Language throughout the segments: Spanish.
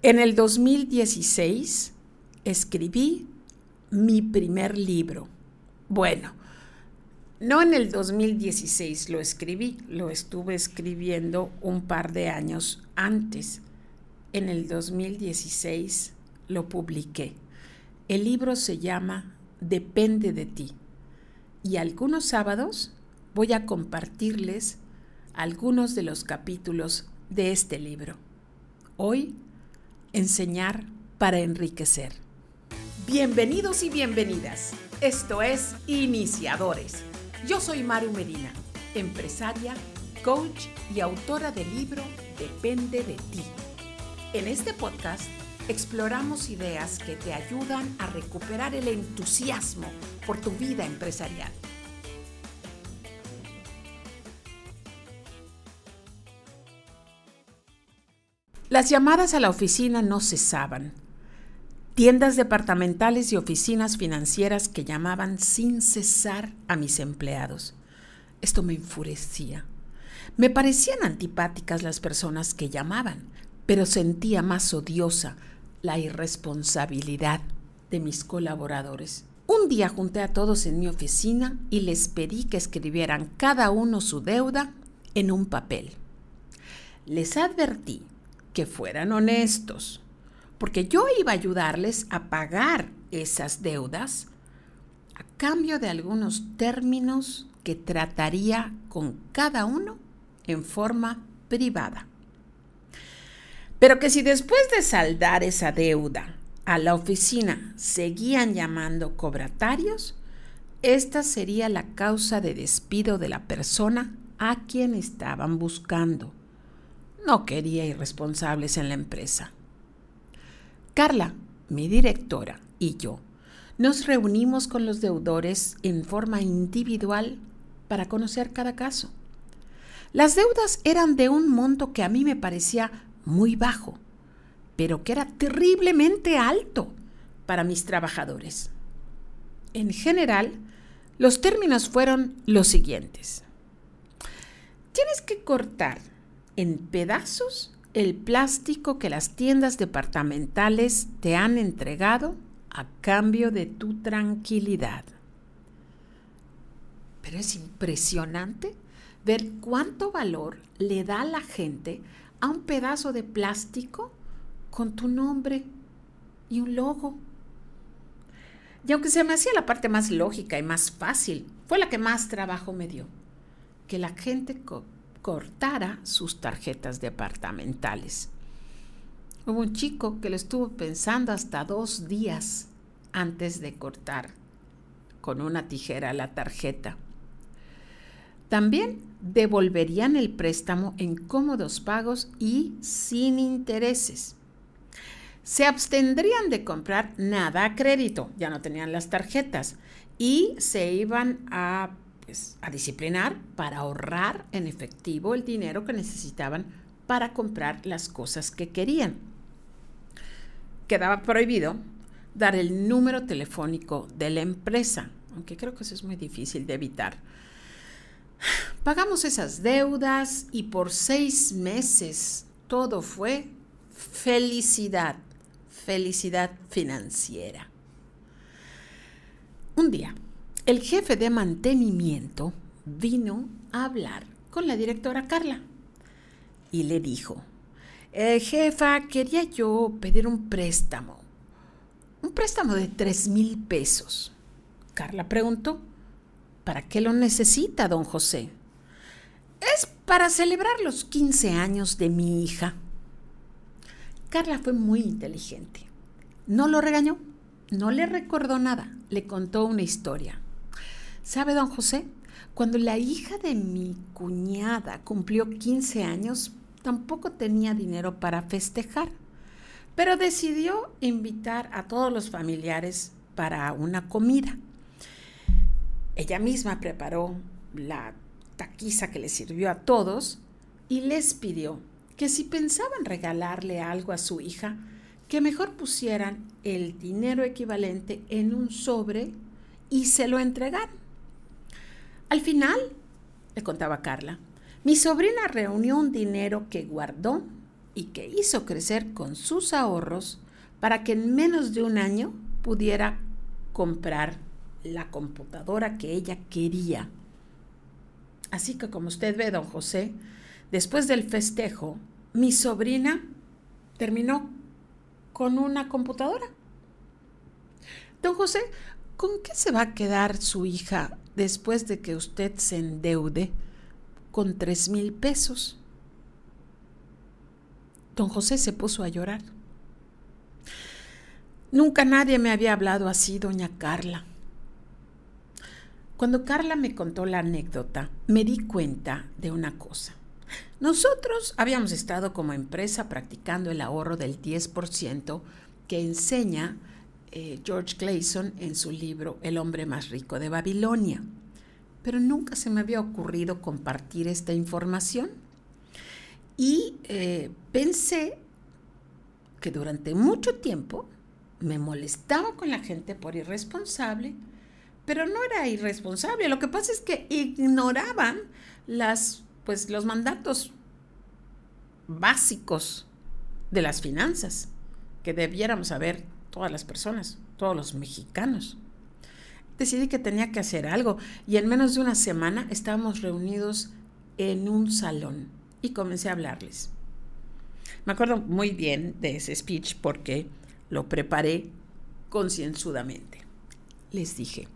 En el 2016 escribí mi primer libro. Bueno, no en el 2016 lo escribí, lo estuve escribiendo un par de años antes. En el 2016 lo publiqué. El libro se llama Depende de ti. Y algunos sábados voy a compartirles algunos de los capítulos de este libro. Hoy enseñar para enriquecer. Bienvenidos y bienvenidas. Esto es Iniciadores. Yo soy Maru Medina, empresaria, coach y autora del libro Depende de ti. En este podcast exploramos ideas que te ayudan a recuperar el entusiasmo por tu vida empresarial. Las llamadas a la oficina no cesaban. Tiendas departamentales y oficinas financieras que llamaban sin cesar a mis empleados. Esto me enfurecía. Me parecían antipáticas las personas que llamaban, pero sentía más odiosa la irresponsabilidad de mis colaboradores. Un día junté a todos en mi oficina y les pedí que escribieran cada uno su deuda en un papel. Les advertí que fueran honestos, porque yo iba a ayudarles a pagar esas deudas a cambio de algunos términos que trataría con cada uno en forma privada. Pero que si después de saldar esa deuda a la oficina seguían llamando cobratarios, esta sería la causa de despido de la persona a quien estaban buscando. No quería irresponsables en la empresa. Carla, mi directora, y yo nos reunimos con los deudores en forma individual para conocer cada caso. Las deudas eran de un monto que a mí me parecía muy bajo, pero que era terriblemente alto para mis trabajadores. En general, los términos fueron los siguientes. Tienes que cortar en pedazos el plástico que las tiendas departamentales te han entregado a cambio de tu tranquilidad. Pero es impresionante ver cuánto valor le da la gente a un pedazo de plástico con tu nombre y un logo. Y aunque se me hacía la parte más lógica y más fácil, fue la que más trabajo me dio. Que la gente cortara sus tarjetas departamentales. Hubo un chico que lo estuvo pensando hasta dos días antes de cortar con una tijera la tarjeta. También devolverían el préstamo en cómodos pagos y sin intereses. Se abstendrían de comprar nada a crédito, ya no tenían las tarjetas, y se iban a a disciplinar para ahorrar en efectivo el dinero que necesitaban para comprar las cosas que querían. Quedaba prohibido dar el número telefónico de la empresa, aunque creo que eso es muy difícil de evitar. Pagamos esas deudas y por seis meses todo fue felicidad, felicidad financiera. Un día, el jefe de mantenimiento vino a hablar con la directora Carla y le dijo, eh, jefa, quería yo pedir un préstamo, un préstamo de tres mil pesos. Carla preguntó, ¿para qué lo necesita, don José? Es para celebrar los 15 años de mi hija. Carla fue muy inteligente. No lo regañó, no le recordó nada, le contó una historia. ¿Sabe, don José? Cuando la hija de mi cuñada cumplió 15 años, tampoco tenía dinero para festejar, pero decidió invitar a todos los familiares para una comida. Ella misma preparó la taquiza que le sirvió a todos y les pidió que si pensaban regalarle algo a su hija, que mejor pusieran el dinero equivalente en un sobre y se lo entregaran. Al final, le contaba Carla, mi sobrina reunió un dinero que guardó y que hizo crecer con sus ahorros para que en menos de un año pudiera comprar la computadora que ella quería. Así que como usted ve, don José, después del festejo, mi sobrina terminó con una computadora. Don José, ¿con qué se va a quedar su hija después de que usted se endeude con tres mil pesos? Don José se puso a llorar. Nunca nadie me había hablado así, doña Carla. Cuando Carla me contó la anécdota, me di cuenta de una cosa. Nosotros habíamos estado como empresa practicando el ahorro del 10% que enseña eh, George Clayson en su libro El hombre más rico de Babilonia. Pero nunca se me había ocurrido compartir esta información. Y eh, pensé que durante mucho tiempo me molestaba con la gente por irresponsable, pero no era irresponsable. Lo que pasa es que ignoraban las, pues, los mandatos básicos de las finanzas que debiéramos saber todas las personas, todos los mexicanos. Decidí que tenía que hacer algo y en menos de una semana estábamos reunidos en un salón y comencé a hablarles. Me acuerdo muy bien de ese speech porque lo preparé concienzudamente. Les dije,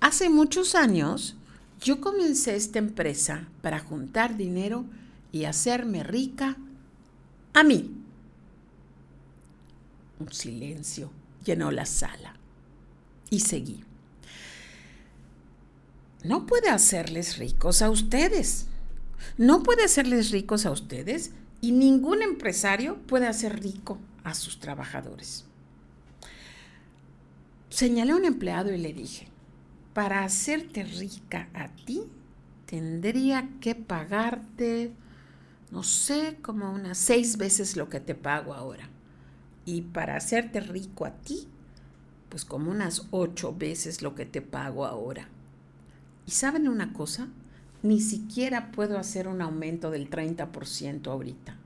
Hace muchos años yo comencé esta empresa para juntar dinero y hacerme rica a mí. Un silencio llenó la sala y seguí. No puede hacerles ricos a ustedes. No puede hacerles ricos a ustedes y ningún empresario puede hacer rico a sus trabajadores. Señalé a un empleado y le dije, para hacerte rica a ti, tendría que pagarte, no sé, como unas seis veces lo que te pago ahora. Y para hacerte rico a ti, pues como unas ocho veces lo que te pago ahora. ¿Y saben una cosa? Ni siquiera puedo hacer un aumento del 30% ahorita.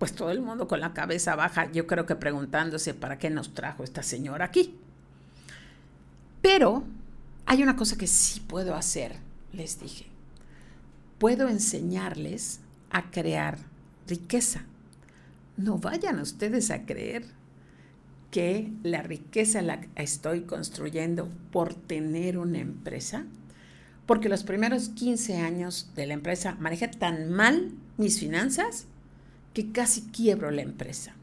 Pues todo el mundo con la cabeza baja, yo creo que preguntándose para qué nos trajo esta señora aquí. Pero hay una cosa que sí puedo hacer, les dije. Puedo enseñarles a crear riqueza. No vayan ustedes a creer que la riqueza la estoy construyendo por tener una empresa, porque los primeros 15 años de la empresa manejé tan mal mis finanzas que casi quiebro la empresa.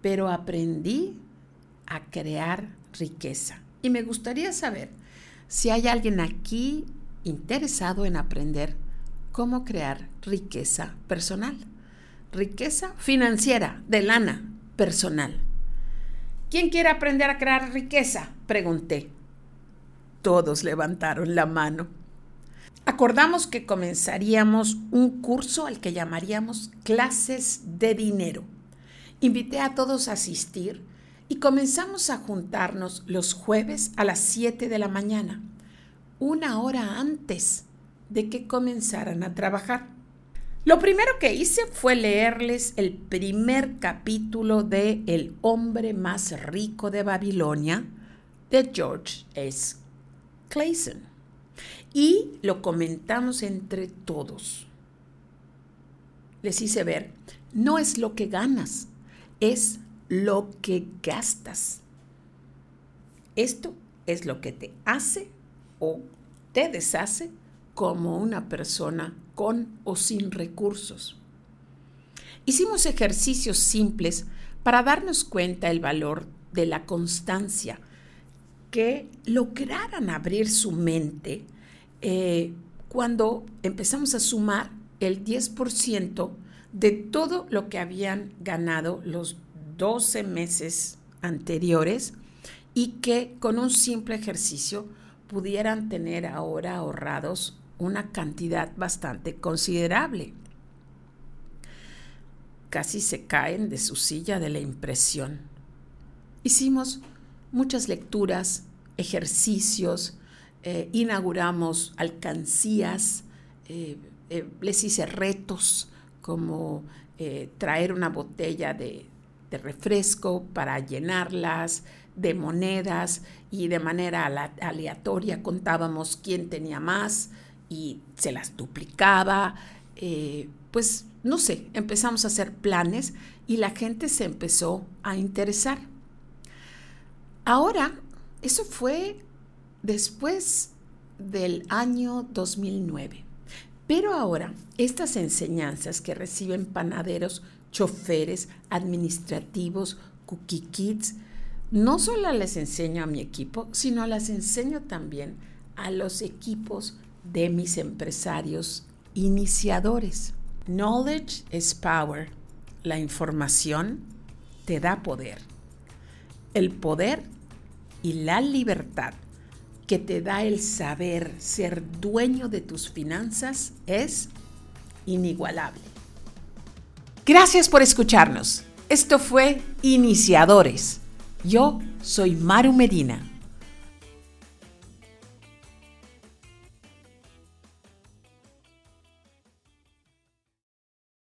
Pero aprendí a crear riqueza. Y me gustaría saber si hay alguien aquí interesado en aprender cómo crear riqueza personal. Riqueza financiera, de lana, personal. ¿Quién quiere aprender a crear riqueza? Pregunté. Todos levantaron la mano. Acordamos que comenzaríamos un curso al que llamaríamos clases de dinero. Invité a todos a asistir y comenzamos a juntarnos los jueves a las 7 de la mañana, una hora antes de que comenzaran a trabajar. Lo primero que hice fue leerles el primer capítulo de El hombre más rico de Babilonia de George S. Clayson y lo comentamos entre todos. Les hice ver, no es lo que ganas, es lo que gastas. Esto es lo que te hace o te deshace como una persona con o sin recursos. Hicimos ejercicios simples para darnos cuenta el valor de la constancia, que lograran abrir su mente eh, cuando empezamos a sumar el 10% de todo lo que habían ganado los 12 meses anteriores y que con un simple ejercicio pudieran tener ahora ahorrados una cantidad bastante considerable. Casi se caen de su silla de la impresión. Hicimos muchas lecturas, ejercicios, eh, inauguramos alcancías, eh, eh, les hice retos como traer una botella de refresco para llenarlas, de monedas y de manera aleatoria contábamos quién tenía más y se las duplicaba. Eh, pues no sé, empezamos a hacer planes y la gente se empezó a interesar. Ahora, eso fue después del año 2009. Pero ahora, estas enseñanzas que reciben panaderos, choferes, administrativos, cookie kids, no solo les enseño a mi equipo, sino las enseño también a los equipos de mis empresarios iniciadores. Knowledge is power. La información te da poder. El poder y la libertad que te da el saber ser dueño de tus finanzas es inigualable. Gracias por escucharnos. Esto fue Iniciadores yo soy Maru Medina.